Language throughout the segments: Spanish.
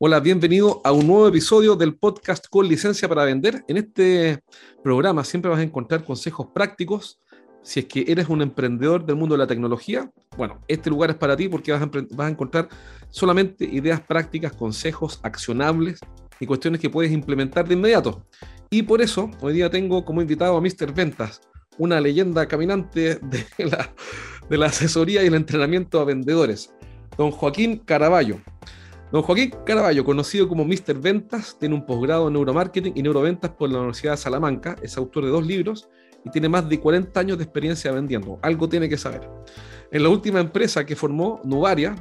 Hola, bienvenido a un nuevo episodio del podcast con licencia para vender. En este programa siempre vas a encontrar consejos prácticos. Si es que eres un emprendedor del mundo de la tecnología, bueno, este lugar es para ti porque vas a, encontrar solamente ideas prácticas, consejos accionables y cuestiones que puedes implementar de inmediato. Y por eso hoy día tengo como invitado a Mr. Ventas, una leyenda caminante de la asesoría y el entrenamiento a vendedores, don Joaquín Caraballo. Don Joaquín Caraballo, conocido como Mr. Ventas, tiene un posgrado en neuromarketing y neuroventas por la Universidad de Salamanca, es autor de dos libros y tiene más de 40 años de experiencia vendiendo. Algo tiene que saber. En la última empresa que formó, Nuvaria,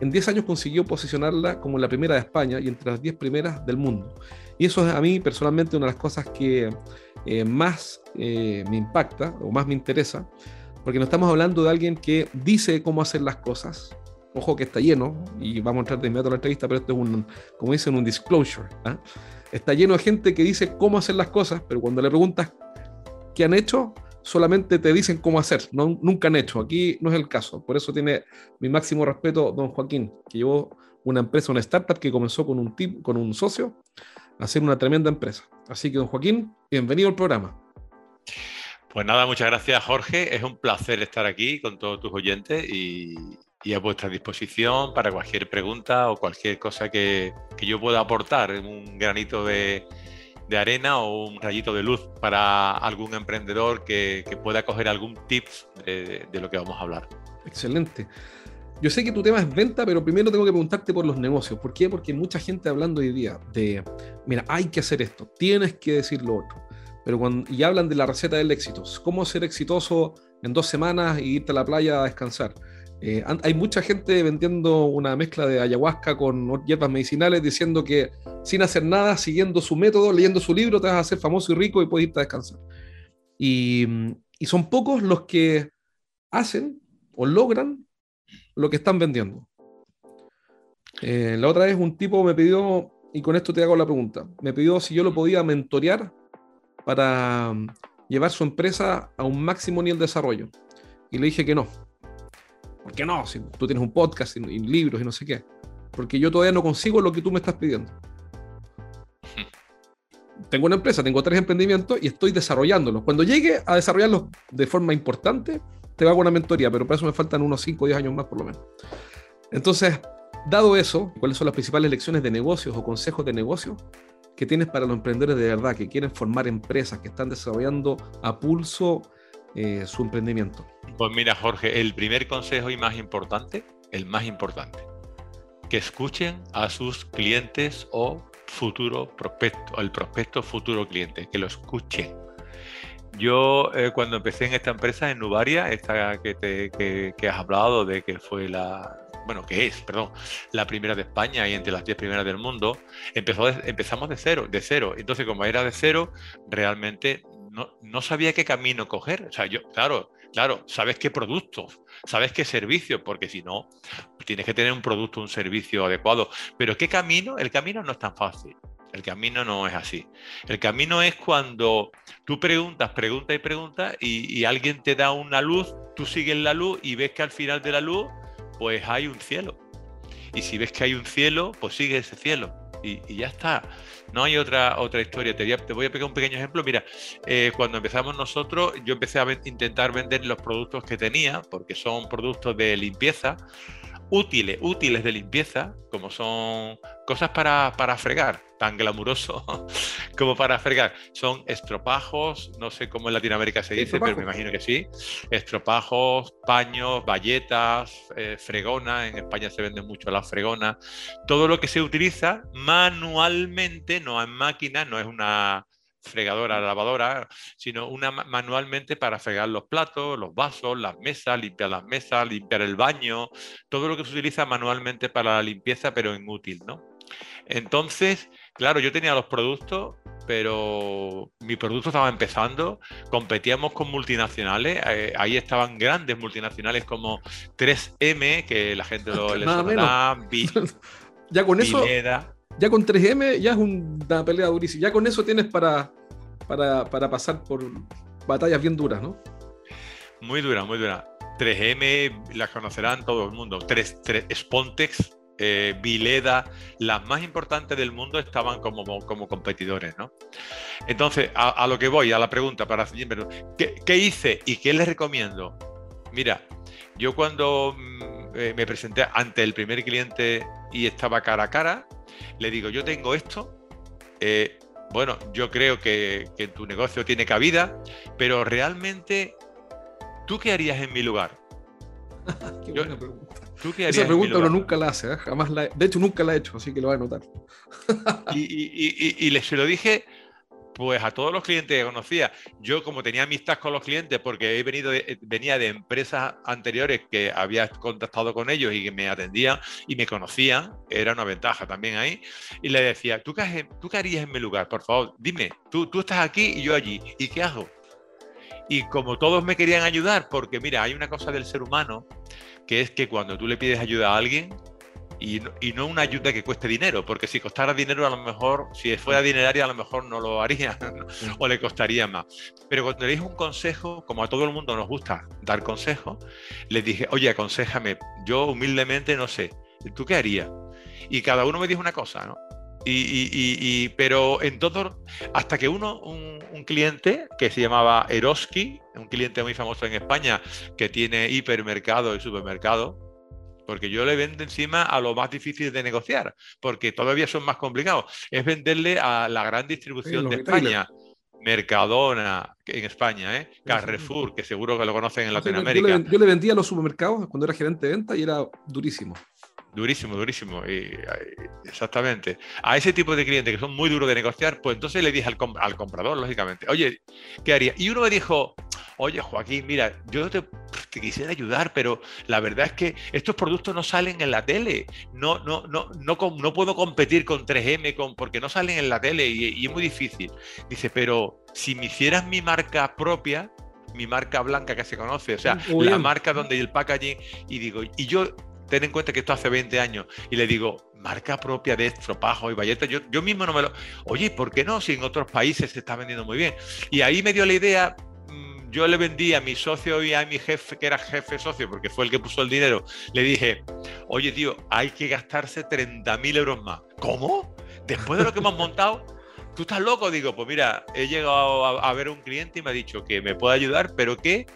en 10 años consiguió posicionarla como la primera de España y entre las 10 primeras del mundo. Y eso es a mí personalmente una de las cosas que eh, más eh, me impacta o más me interesa, porque no estamos hablando de alguien que dice cómo hacer las cosas, ojo que está lleno, y vamos a entrar de inmediato a la entrevista, pero esto es un, como dicen, un disclosure. ¿ah? Está lleno de gente que dice cómo hacer las cosas, pero cuando le preguntas qué han hecho, solamente te dicen cómo hacer, no, nunca han hecho. Aquí no es el caso. Por eso tiene mi máximo respeto don Joaquín, que llevó una empresa, una startup que comenzó con un, tip, con un socio a hacer una tremenda empresa. Así que don Joaquín, bienvenido al programa. Pues nada, muchas gracias Jorge. Es un placer estar aquí con todos tus oyentes y, y a vuestra disposición para cualquier pregunta o cualquier cosa que, que yo pueda aportar, un granito de, de, arena o un rayito de luz para algún emprendedor que, que pueda coger algún tips de, de, lo que vamos a hablar. Excelente. Yo sé que tu tema es venta, pero primero tengo que preguntarte por los negocios. ¿Por qué? Porque mucha gente hablando hoy día de, mira, hay que hacer esto, tienes que decir lo otro. Pero cuando, y hablan de la receta del éxito, cómo ser exitoso en dos semanas y irte a la playa a descansar eh, hay mucha gente vendiendo una mezcla de ayahuasca con hierbas medicinales diciendo que sin hacer nada, siguiendo su método, leyendo su libro, te vas a hacer famoso y rico y puedes irte a descansar. Y, son pocos los que hacen o logran lo que están vendiendo. Eh, la otra vez un tipo me pidió, y con esto te hago la pregunta, me pidió si yo lo podía mentorear para llevar su empresa a un máximo nivel de desarrollo. Y le dije que no, ¿Por qué no? Si tú tienes un podcast y, libros y no sé qué. Porque yo todavía no consigo lo que tú me estás pidiendo. Tengo una empresa, tengo tres emprendimientos y estoy desarrollándolos. Cuando llegue a desarrollarlos de forma importante, te hago una mentoría, pero para eso me faltan unos 5 o 10 años más por lo menos. Entonces, dado eso, ¿cuáles son las principales lecciones de negocios o consejos de negocios que tienes para los emprendedores de verdad que quieren formar empresas, que están desarrollando a pulso eh, su emprendimiento? Pues mira, Jorge, el primer consejo y más importante, el más importante, que escuchen a sus clientes o futuro prospecto, el prospecto futuro cliente, que lo escuchen. Yo eh, cuando empecé en esta empresa, en Nubaria, esta que, te, que, has hablado de que fue la, bueno, que es, perdón, la primera de España y entre las 10 primeras del mundo, empezó empezamos de cero, de cero. Entonces, como era de cero, realmente no, sabía qué camino coger. O sea, yo, claro, claro, sabes qué productos, sabes qué servicios, porque si no, tienes que tener un producto, un servicio adecuado. Pero ¿qué camino? El camino no es tan fácil. El camino no es así. El camino es cuando tú preguntas, preguntas y preguntas y, y, alguien te da una luz, tú sigues la luz y ves que al final de la luz, pues hay un cielo. Y si ves que hay un cielo, pues sigue ese cielo y, ya está. No hay otra, otra historia. Te voy, a, pegar un pequeño ejemplo. Mira, eh, cuando empezamos nosotros, yo empecé a intentar vender los productos que tenía, porque son productos de limpieza, útiles, útiles de limpieza, como son cosas para, para fregar, tan glamuroso como para fregar. Son estropajos, no sé cómo en Latinoamérica se dice, pero me imagino que sí. Estropajos, paños, bayetas, eh, fregona, en España se vende mucho la fregona. Todo lo que se utiliza manualmente, no en máquina, no es una fregadora, lavadora, sino una manualmente para fregar los platos, los vasos, las mesas, limpiar las mesas, limpiar el baño, todo lo que se utiliza manualmente para la limpieza, pero en útil, ¿no? Entonces, Claro, yo tenía los productos, pero mi producto estaba empezando, competíamos con multinacionales, eh, ahí estaban grandes multinacionales como 3M, que la gente lo le ya con eso, ya con 3M ya es una pelea durísima, ya con eso tienes para, para, para pasar por batallas bien duras, ¿no? Muy dura, muy dura. 3M las conocerán todo el mundo. 3, Spontex, eh, Vileda, las más importantes del mundo estaban como, como competidores, ¿no? Entonces, a, lo que voy, a la pregunta para ¿qué, ¿qué hice y qué les recomiendo? Mira, yo cuando mm, eh, me presenté ante el primer cliente y estaba cara a cara, le digo, yo tengo esto, eh, bueno, yo creo que, que, tu negocio tiene cabida, pero realmente ¿Tú qué harías en mi lugar? qué buena pregunta. Esa pregunta uno nunca la hace, ¿eh? jamás la, de hecho nunca la he hecho, así que lo voy a anotar. y, les se lo dije pues a todos los clientes que conocía. Yo como tenía amistad con los clientes porque he venido venía de empresas anteriores que había contactado con ellos y que me atendían y me conocían, era una ventaja también ahí. Y le decía, ¿tú qué, tú qué harías en mi lugar? Por favor, dime, tú, tú estás aquí y yo allí. ¿Y qué hago? Y como todos me querían ayudar, porque mira, hay una cosa del ser humano, que es que cuando tú le pides ayuda a alguien, y no, una ayuda que cueste dinero, porque si costara dinero a lo mejor, si fuera dineraria a lo mejor no lo haría o le costaría más. Pero cuando le dije un consejo, como a todo el mundo nos gusta dar consejos, le dije, oye, aconsejame, yo humildemente no sé, ¿tú qué harías? Y cada uno me dijo una cosa, ¿no? Y, pero en todo, hasta que uno, un, cliente que se llamaba Eroski, un cliente muy famoso en España que tiene hipermercado y supermercado, porque yo le vendo encima a lo más difícil de negociar, porque todavía son más complicados, es venderle a la gran distribución de España. Mercadona en España, ¿eh? Carrefour, que seguro que lo conocen en Latinoamérica. Yo le, yo le vendía a los supermercados cuando era gerente de venta y era durísimo. Durísimo, durísimo. Y, exactamente. A ese tipo de clientes que son muy duros de negociar, pues entonces le dije al, comprador, lógicamente, oye, ¿qué haría? Y uno me dijo, oye, Joaquín, mira, yo te, quisiera ayudar, pero la verdad es que estos productos no salen en la tele. No, no, no, no, no puedo competir con 3M con, porque no salen en la tele y, es muy difícil. Dice, pero si me hicieras mi marca propia, mi marca blanca que se conoce, o sea, la marca donde el packaging, y digo, y yo ten en cuenta que esto hace 20 años, y le digo, marca propia de estropajo y bayeta, yo, yo mismo no me lo... Oye, ¿por qué no? Si en otros países se está vendiendo muy bien. Y ahí me dio la idea, yo le vendí a mi socio y a mi jefe, que era jefe socio, porque fue el que puso el dinero, le dije, oye tío, hay que gastarse 30.000 euros más. ¿Cómo? Después de lo que hemos montado, ¿tú estás loco? Digo, pues mira, he llegado a, ver un cliente y me ha dicho que me puede ayudar, pero que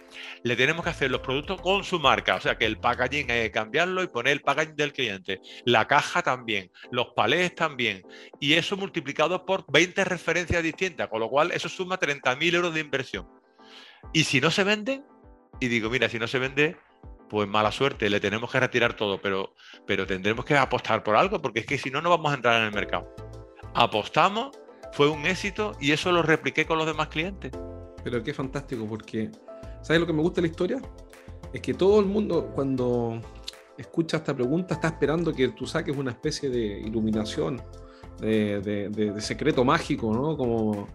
le tenemos que hacer los productos con su marca. O sea, que el packaging hay que cambiarlo y poner el packaging del cliente. La caja también, los palés también. Y eso multiplicado por 20 referencias distintas, con lo cual eso suma 30.000 euros de inversión. Y si no se vende, y digo, mira, si no se vende, pues mala suerte, le tenemos que retirar todo, pero, pero tendremos que apostar por algo, porque es que si no, no vamos a entrar en el mercado. Apostamos fue un éxito y eso lo repliqué con los demás clientes. Pero qué fantástico, porque ¿sabes lo que me gusta de la historia? Es que todo el mundo cuando escucha esta pregunta está esperando que tú saques una especie de iluminación, de, secreto mágico, ¿no? Como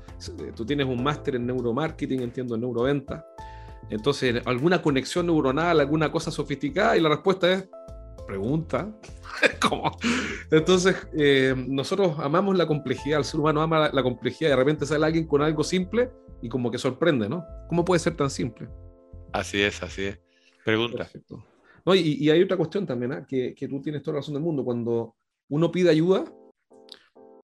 tú tienes un máster en neuromarketing, entiendo, en neuroventa. Entonces, alguna conexión neuronal, alguna cosa sofisticada, y la respuesta es pregunta. Entonces, eh, nosotros amamos la complejidad, el ser humano ama la, complejidad, y de repente sale alguien con algo simple y como que sorprende, ¿no? ¿Cómo puede ser tan simple? Así es, así es. Pregunta. No, y, hay otra cuestión también, ¿eh? que, que tú tienes toda la razón del mundo. Cuando uno pide ayuda,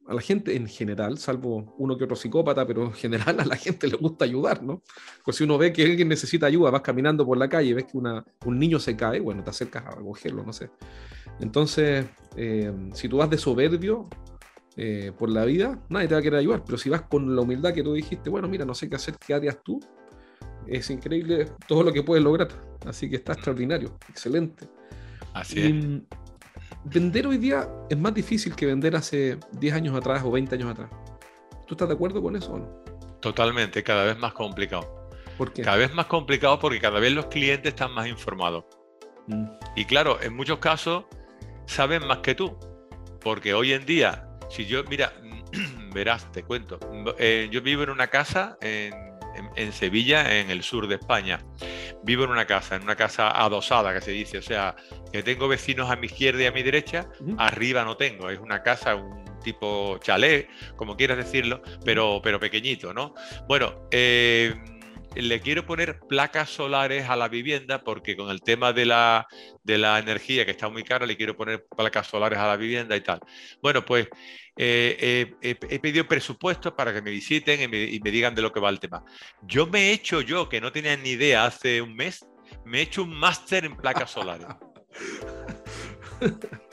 a la gente en general, salvo uno que otro psicópata, pero en general a la gente le gusta ayudar, ¿no? Pues si uno ve que alguien necesita ayuda, vas caminando por la calle, ves que una, un niño se cae, bueno, te acercas a recogerlo, no sé. Entonces, eh, si tú vas de soberbio eh, por la vida, nadie te va a querer ayudar, pero si vas con la humildad que tú dijiste, bueno, mira, no sé qué hacer, ¿qué harías tú? Es increíble todo lo que puedes lograr. Así que está extraordinario, excelente. Así es vender hoy día es más difícil que vender hace 10 años atrás o 20 años atrás. ¿Tú estás de acuerdo con eso o no? Totalmente, cada vez más complicado. ¿Por qué? Cada vez más complicado porque cada vez los clientes están más informados. Mm. Y claro, en muchos casos saben más que tú. Porque hoy en día, si yo, mira, verás, te cuento. Eh, yo vivo en una casa en, Sevilla, en el sur de España. Vivo en una casa, en una casa adosada, que se dice. O sea, que tengo vecinos a mi izquierda y a mi derecha. Arriba no tengo. Es una casa, un tipo chalet, como quieras decirlo, pero, pero pequeñito, ¿no? Bueno, eh, le quiero poner placas solares a la vivienda porque con el tema de la, de la energía que está muy cara, le quiero poner placas solares a la vivienda y tal. Bueno, pues eh, he pedido presupuestos para que me visiten y me, y me, digan de lo que va el tema. Yo me he hecho yo, que no tenía ni idea hace un mes, me he hecho un máster en placas solares.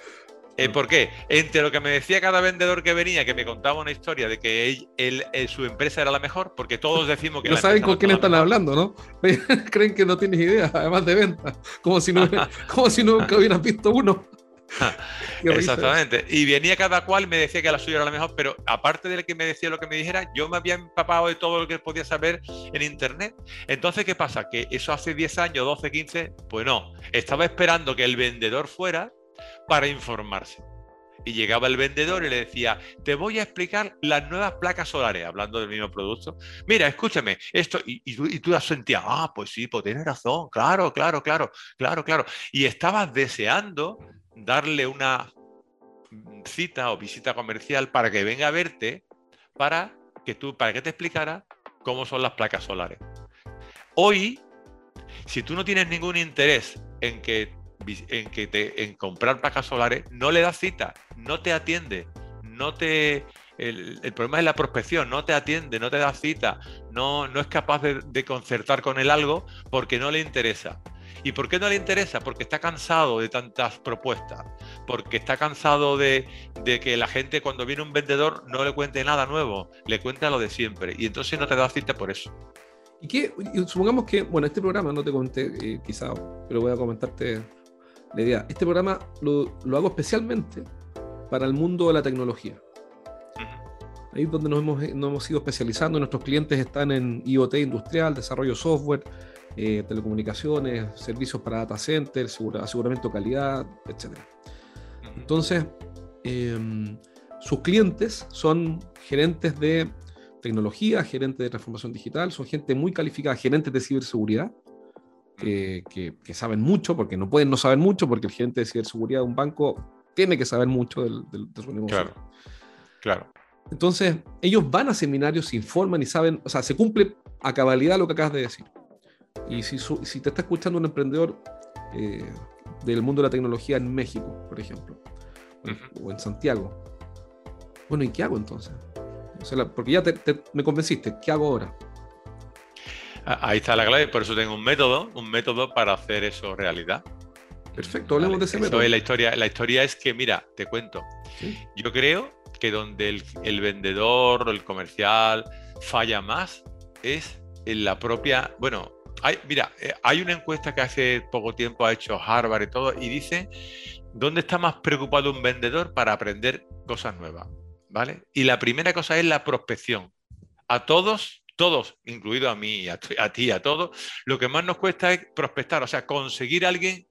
Eh, ¿Por qué? Entre lo que me decía cada vendedor que venía, que me contaba una historia de que él, eh, su empresa era la mejor, porque todos decimos que... No saben con quién están hablando, ¿no? Creen que no tienes idea, además de venta, como si, no, como si nunca hubieran visto uno. Exactamente. Y venía cada cual me decía que la suya era la mejor, pero aparte de que me decía lo que me dijera, yo me había empapado de todo lo que podía saber en Internet. Entonces, ¿qué pasa? Que eso hace 10 años, 12, 15, pues no. Estaba esperando que el vendedor fuera para informarse. Y llegaba el vendedor y le decía, te voy a explicar las nuevas placas solares, hablando del mismo producto. Mira, escúchame, esto, y, tú, y tú sentías, ah, pues sí, pues tienes razón, claro, claro, claro, claro, claro. Y estabas deseando darle una cita o visita comercial para que venga a verte, para que tú, para que te explicara cómo son las placas solares. Hoy, si tú no tienes ningún interés en que en que te, en comprar placas solares, no le das cita, no te atiende, no te el, problema es la prospección, no te atiende, no te da cita, no, no es capaz de, concertar con él algo porque no le interesa. ¿Y por qué no le interesa? Porque está cansado de tantas propuestas, porque está cansado de, de, que la gente cuando viene un vendedor no le cuente nada nuevo, le cuenta lo de siempre y entonces no te da cita por eso. Y que supongamos que, bueno, este programa no te conté, eh, quizá, pero voy a comentarte la idea, este programa lo, hago especialmente para el mundo de la tecnología. Ahí es donde nos hemos, nos hemos ido especializando. Nuestros clientes están en IoT industrial, desarrollo software, eh, telecomunicaciones, servicios para data centers, aseguramiento de calidad, etc. Entonces, em, sus clientes son gerentes de tecnología, gerentes de transformación digital, son gente muy calificada, gerentes de ciberseguridad, que, saben mucho, porque no pueden no saber mucho, porque el gerente de ciberseguridad de un banco tiene que saber mucho del, de su negocio. Claro, claro. Entonces, ellos van a seminarios, se informan y saben, o sea, se cumple a cabalidad lo que acabas de decir. Y si, si te está escuchando un emprendedor eh, del mundo de la tecnología en México, por ejemplo, o en Santiago, bueno, ¿y qué hago entonces? porque ya me convenciste, ¿qué hago ahora? Ahí está la clave, por eso tengo un método, un método para hacer eso realidad. Perfecto, hablemos de ese método. la, historia, la historia es que, mira, te cuento. Yo creo que donde el, vendedor o el comercial falla más es en la propia. Bueno, hay, mira, eh, hay una encuesta que hace poco tiempo ha hecho Harvard y todo, y dice: ¿dónde está más preocupado un vendedor para aprender cosas nuevas? ¿Vale? Y la primera cosa es la prospección. A todos todos, incluido a mí, a, a ti, a todos, lo que más nos cuesta es prospectar, o sea, conseguir a alguien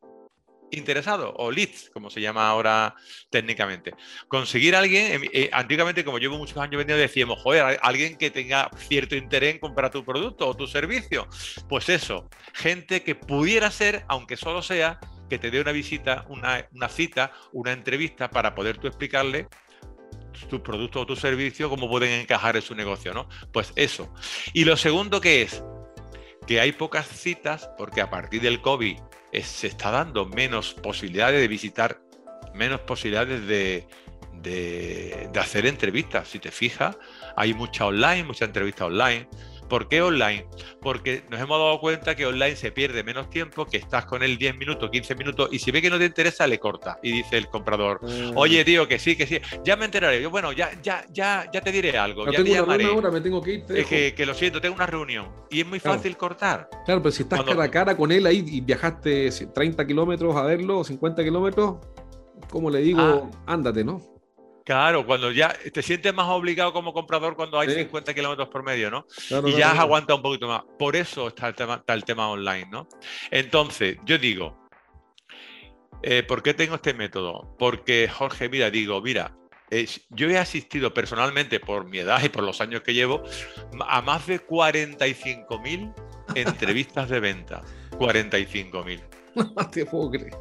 interesado o leads, como se llama ahora técnicamente. Conseguir a alguien, eh, antiguamente, como llevo muchos años vendiendo, decíamos, joder, alguien que tenga cierto interés en comprar tu producto o tu servicio. Pues eso, gente que pudiera ser, aunque solo sea, que te dé una visita, una cita, una entrevista para poder tú explicarle tus productos o tus servicios, cómo pueden encajar en su negocio, ¿no? Pues eso. Y lo segundo que es que hay pocas citas porque a partir del COVID se está dando menos posibilidades de visitar, menos posibilidades de, de, de hacer entrevistas. Si te fijas, hay mucha online, mucha entrevista online. ¿Por qué online? Porque nos hemos dado cuenta que online se pierde menos tiempo, que estás con él 10 minutos, 15 minutos, y si ve que no te interesa, le corta. Y dice el comprador, mm. oye, tío, que sí, que sí, ya me enteraré. Yo, bueno, ya, ya, ya, ya te diré algo. ya tengo te. Una hora, me tengo que ir. Es que, lo siento, tengo una reunión. Y es muy fácil cortar. Claro, pero si estás cara a cara con él ahí y viajaste 30 kilómetros a verlo, 50 kilómetros, ¿cómo le digo? Ah. Ándate, ¿no? Claro, cuando ya te sientes más obligado como comprador cuando hay 50 kilómetros por medio, ¿no? y ya has aguantado un poquito más. Por eso está el tema, está el tema online, ¿no? Entonces, yo digo, eh, ¿por qué tengo este método? Porque, Jorge, mira, digo, mira, eh, yo he asistido personalmente, por mi edad y por los años que llevo, a más de 45.000 entrevistas de venta. 45.000. No te puedo creer.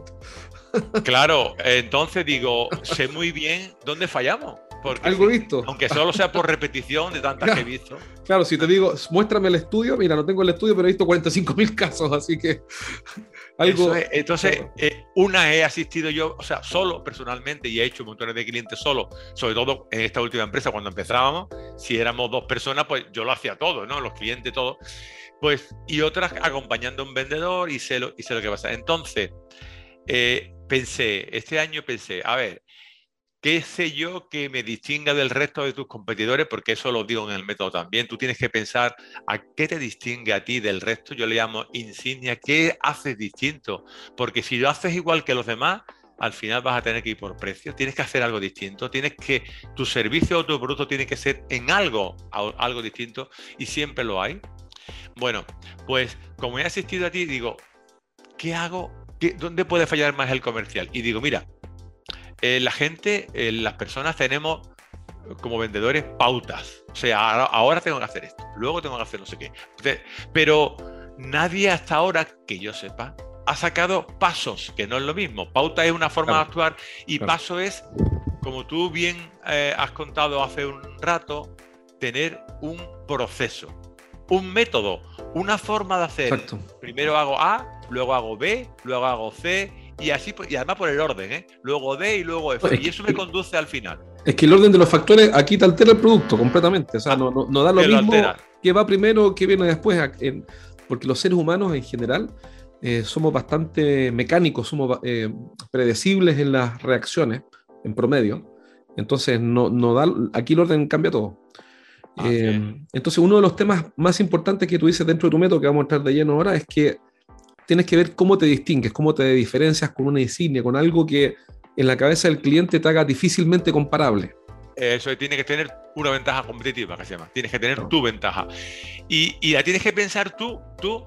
Claro, entonces digo, sé muy bien dónde fallamos. Porque Algo visto. Aunque solo sea por repetición de tantas que he visto. Claro, si te digo, muéstrame el estudio, mira, no tengo el estudio, pero he visto 45 mil casos, así que algo. Es. Entonces, eh, una he asistido yo, o sea, solo personalmente, y he hecho montones de clientes solo, sobre todo en esta última empresa, cuando empezábamos, si éramos dos personas, pues yo lo hacía todo, ¿no? Los clientes, todo. Pues, y otras acompañando a un vendedor y sé lo, y sé lo que pasa. Entonces, eh, pensé, este año pensé, a ver, ¿Qué sé yo que me distinga del resto de tus competidores? Porque eso lo digo en el método también. Tú tienes que pensar a qué te distingue a ti del resto. Yo le llamo insignia. ¿Qué haces distinto? Porque si lo haces igual que los demás, al final vas a tener que ir por precio. Tienes que hacer algo distinto. Tienes que tu servicio o tu producto tiene que ser en algo, algo distinto y siempre lo hay. Bueno, pues como he asistido a ti, digo, ¿qué hago? ¿Dónde puede fallar más el comercial? Y digo, mira, eh, la gente, eh, las personas tenemos como vendedores pautas. O sea, ahora, tengo que hacer esto, luego tengo que hacer no sé qué. Pero nadie hasta ahora, que yo sepa, ha sacado pasos, que no es lo mismo. Pauta es una forma de actuar y paso es, como tú bien eh, has contado hace un rato, tener un proceso, un método, una forma de hacer. Primero hago A, luego hago B, luego hago C y así, y además por el orden, ¿eh? luego D y luego F. y eso me conduce al final. Es que el orden de los factores aquí te altera el producto completamente. O sea, no, no, da lo mismo que va primero, que viene después. porque los seres humanos en general eh, somos bastante mecánicos, somos eh, predecibles en las reacciones, en promedio. Entonces, no, no da, aquí el orden cambia todo. entonces, uno de los temas más importantes que tú dices dentro de tu método, que vamos a entrar de lleno ahora, es que tienes que ver cómo te distingues, cómo te diferencias con una insignia, con algo que en la cabeza del cliente te haga difícilmente comparable. Eso tiene que tener una ventaja competitiva, que se llama. Tienes que tener tu ventaja. Y, y, la tienes que pensar tú, tú,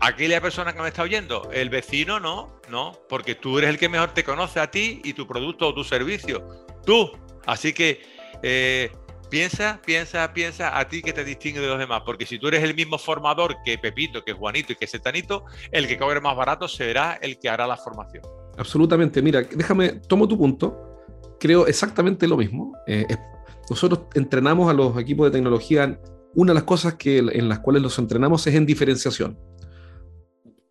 aquella persona que me está oyendo. El vecino no, no, porque tú eres el que mejor te conoce a ti y tu producto o tu servicio. Tú. Así que eh, Piensa, piensa, piensa a ti que te distingue de los demás, porque si tú eres el mismo formador que Pepito, que Juanito y que Setanito, el que cobre más barato será el que hará la formación. Absolutamente, mira, déjame, tomo tu punto, creo exactamente lo mismo. Eh, nosotros entrenamos a los equipos de tecnología, una de las cosas que, en las cuales los entrenamos es en diferenciación.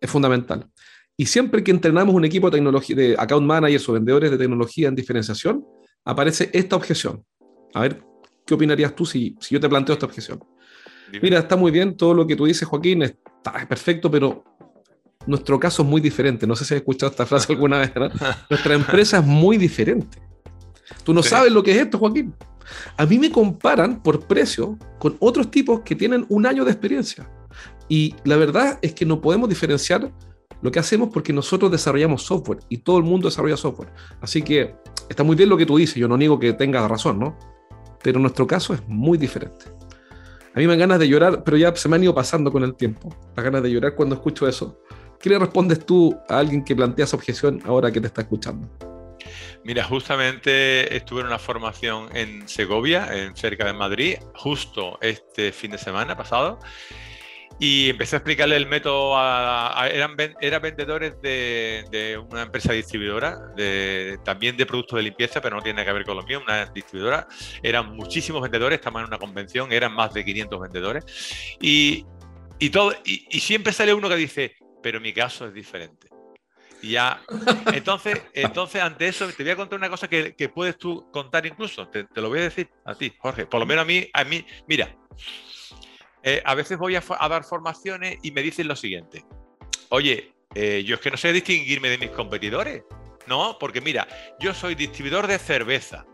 Es fundamental. Y siempre que entrenamos un equipo de tecnología, de account managers o vendedores de tecnología en diferenciación, aparece esta objeción. A ver, ¿Qué opinarías tú si, si yo te planteo esta objeción? Mira, está muy bien todo lo que tú dices, Joaquín, está perfecto, pero nuestro caso es muy diferente. No sé si has escuchado esta frase alguna vez, Nuestra empresa es muy diferente. Tú no sabes lo que es esto, Joaquín. A mí me comparan por precio con otros tipos que tienen un año de experiencia. Y la verdad es que no podemos diferenciar lo que hacemos porque nosotros desarrollamos software y todo el mundo desarrolla software. Así que está muy bien lo que tú dices, yo no niego que tengas razón, ¿no? Pero nuestro caso es muy diferente. A mí me dan ganas de llorar, pero ya se me han ido pasando con el tiempo. Las ganas de llorar cuando escucho eso. ¿Qué le respondes tú a alguien que plantea esa objeción ahora que te está escuchando? Mira, justamente estuve en una formación en Segovia, en cerca de Madrid, justo este fin de semana pasado, y empecé a explicarle el método a, eran, vendedores de, una empresa distribuidora, de, también de productos de limpieza, pero no tiene que ver con lo mío, una distribuidora. Eran muchísimos vendedores, estamos en una convención, eran más de 500 vendedores. Y, y todo, y, siempre sale uno que dice, pero mi caso es diferente. Y ya, entonces, entonces ante eso te voy a contar una cosa que, puedes tú contar incluso, te, te, lo voy a decir a ti, Jorge, por lo menos a mí, a mí, mira, eh, a veces voy a, dar formaciones y me dicen lo siguiente. Oye, eh, yo es que no sé distinguirme de mis competidores. No, porque mira, yo soy distribuidor de cerveza.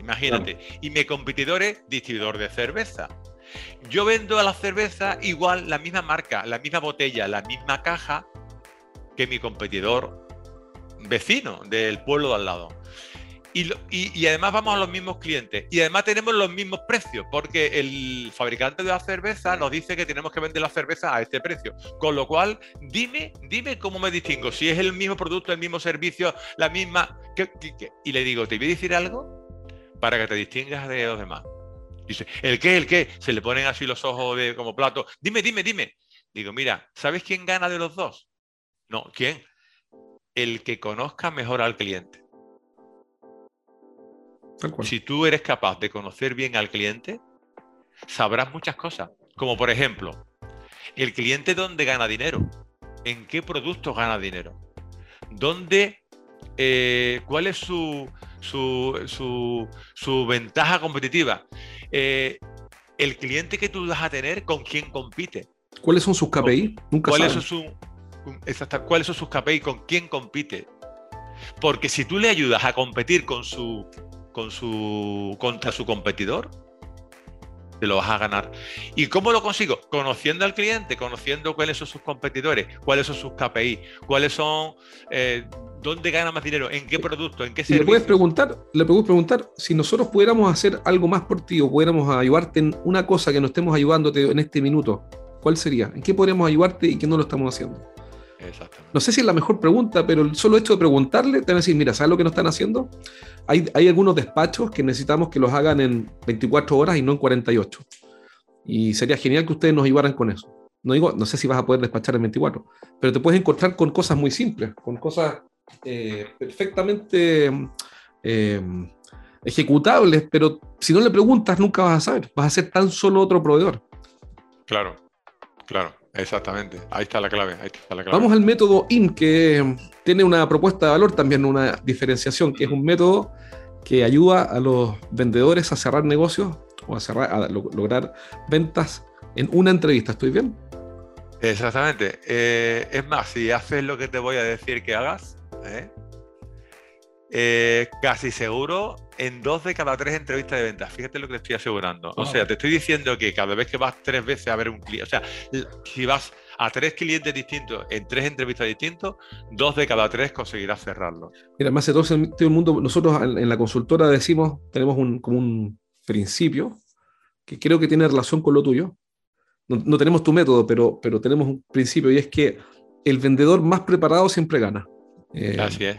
Imagínate. Y mi competidor es distribuidor de cerveza. Yo vendo a la cerveza igual la misma marca, la misma botella, la misma caja que mi competidor vecino del pueblo de al lado. Y, además vamos a los mismos clientes. Y además tenemos los mismos precios, porque el fabricante de la cerveza nos dice que tenemos que vender la cerveza a este precio. Con lo cual, dime, dime cómo me distingo. Si es el mismo producto, el mismo servicio, la misma. y le digo, ¿te voy a decir algo? para que te distingas de los demás. Dice, ¿el qué? ¿El qué? Se le ponen así los ojos de, como plato. Dime, dime, dime. Digo, mira, ¿sabes quién gana de los dos? No, ¿quién? El que conozca mejor al cliente. Si tú eres capaz de conocer bien al cliente, sabrás muchas cosas. Como por ejemplo, el cliente dónde gana dinero, en qué productos gana dinero, dónde, eh, cuál es su, su, su, ventaja competitiva, eh, el cliente que tú vas a tener, con quién compite. ¿Cuáles son sus KPI? Nunca ¿Cuáles son, su, ¿Cuáles son sus KPI? ¿Con quién compite? Porque si tú le ayudas a competir con su, con su, contra su competidor, te lo vas a ganar. ¿Y cómo lo consigo? Conociendo al cliente, conociendo cuáles son sus competidores, cuáles son sus KPI, cuáles son, eh, dónde gana más dinero, en qué producto, en qué servicio. Le puedes preguntar, le puedes preguntar si nosotros pudiéramos hacer algo más por ti o pudiéramos ayudarte en una cosa que no estemos ayudándote en este minuto. ¿Cuál sería? ¿En qué podríamos ayudarte y qué no lo estamos haciendo? No sé si es la mejor pregunta, pero el solo hecho de preguntarle, te van a decir, mira, ¿sabes lo que nos están haciendo? Hay, hay algunos despachos que necesitamos que los hagan en 24 horas y no en 48. Y sería genial que ustedes nos ayudaran con eso. No digo, no sé si vas a poder despachar en 24, pero te puedes encontrar con cosas muy simples, con cosas eh, perfectamente eh, ejecutables, pero si no le preguntas nunca vas a saber, vas a ser tan solo otro proveedor. Claro, claro. Exactamente, ahí está la clave. Vamos al método IN, que tiene una propuesta de valor, también una diferenciación, que es un método que ayuda a los vendedores a cerrar negocios o a, cerrar, a lograr ventas en una entrevista. ¿Estoy bien? Exactamente. Eh, es más, si haces lo que te voy a decir que hagas, ¿eh? Eh, casi seguro en dos de cada tres entrevistas de ventas. Fíjate lo que te estoy asegurando. O sea, te estoy diciendo que cada vez que vas tres veces a ver un cliente, o sea, si vas a tres clientes distintos en tres entrevistas distintos, dos de cada tres conseguirás cerrarlo. Mira, más de todo el mundo, nosotros en la consultora decimos, tenemos un, como un principio que creo que tiene relación con lo tuyo. No, tenemos tu método, pero, pero tenemos un principio y es que el vendedor más preparado siempre gana. Eh, Así es.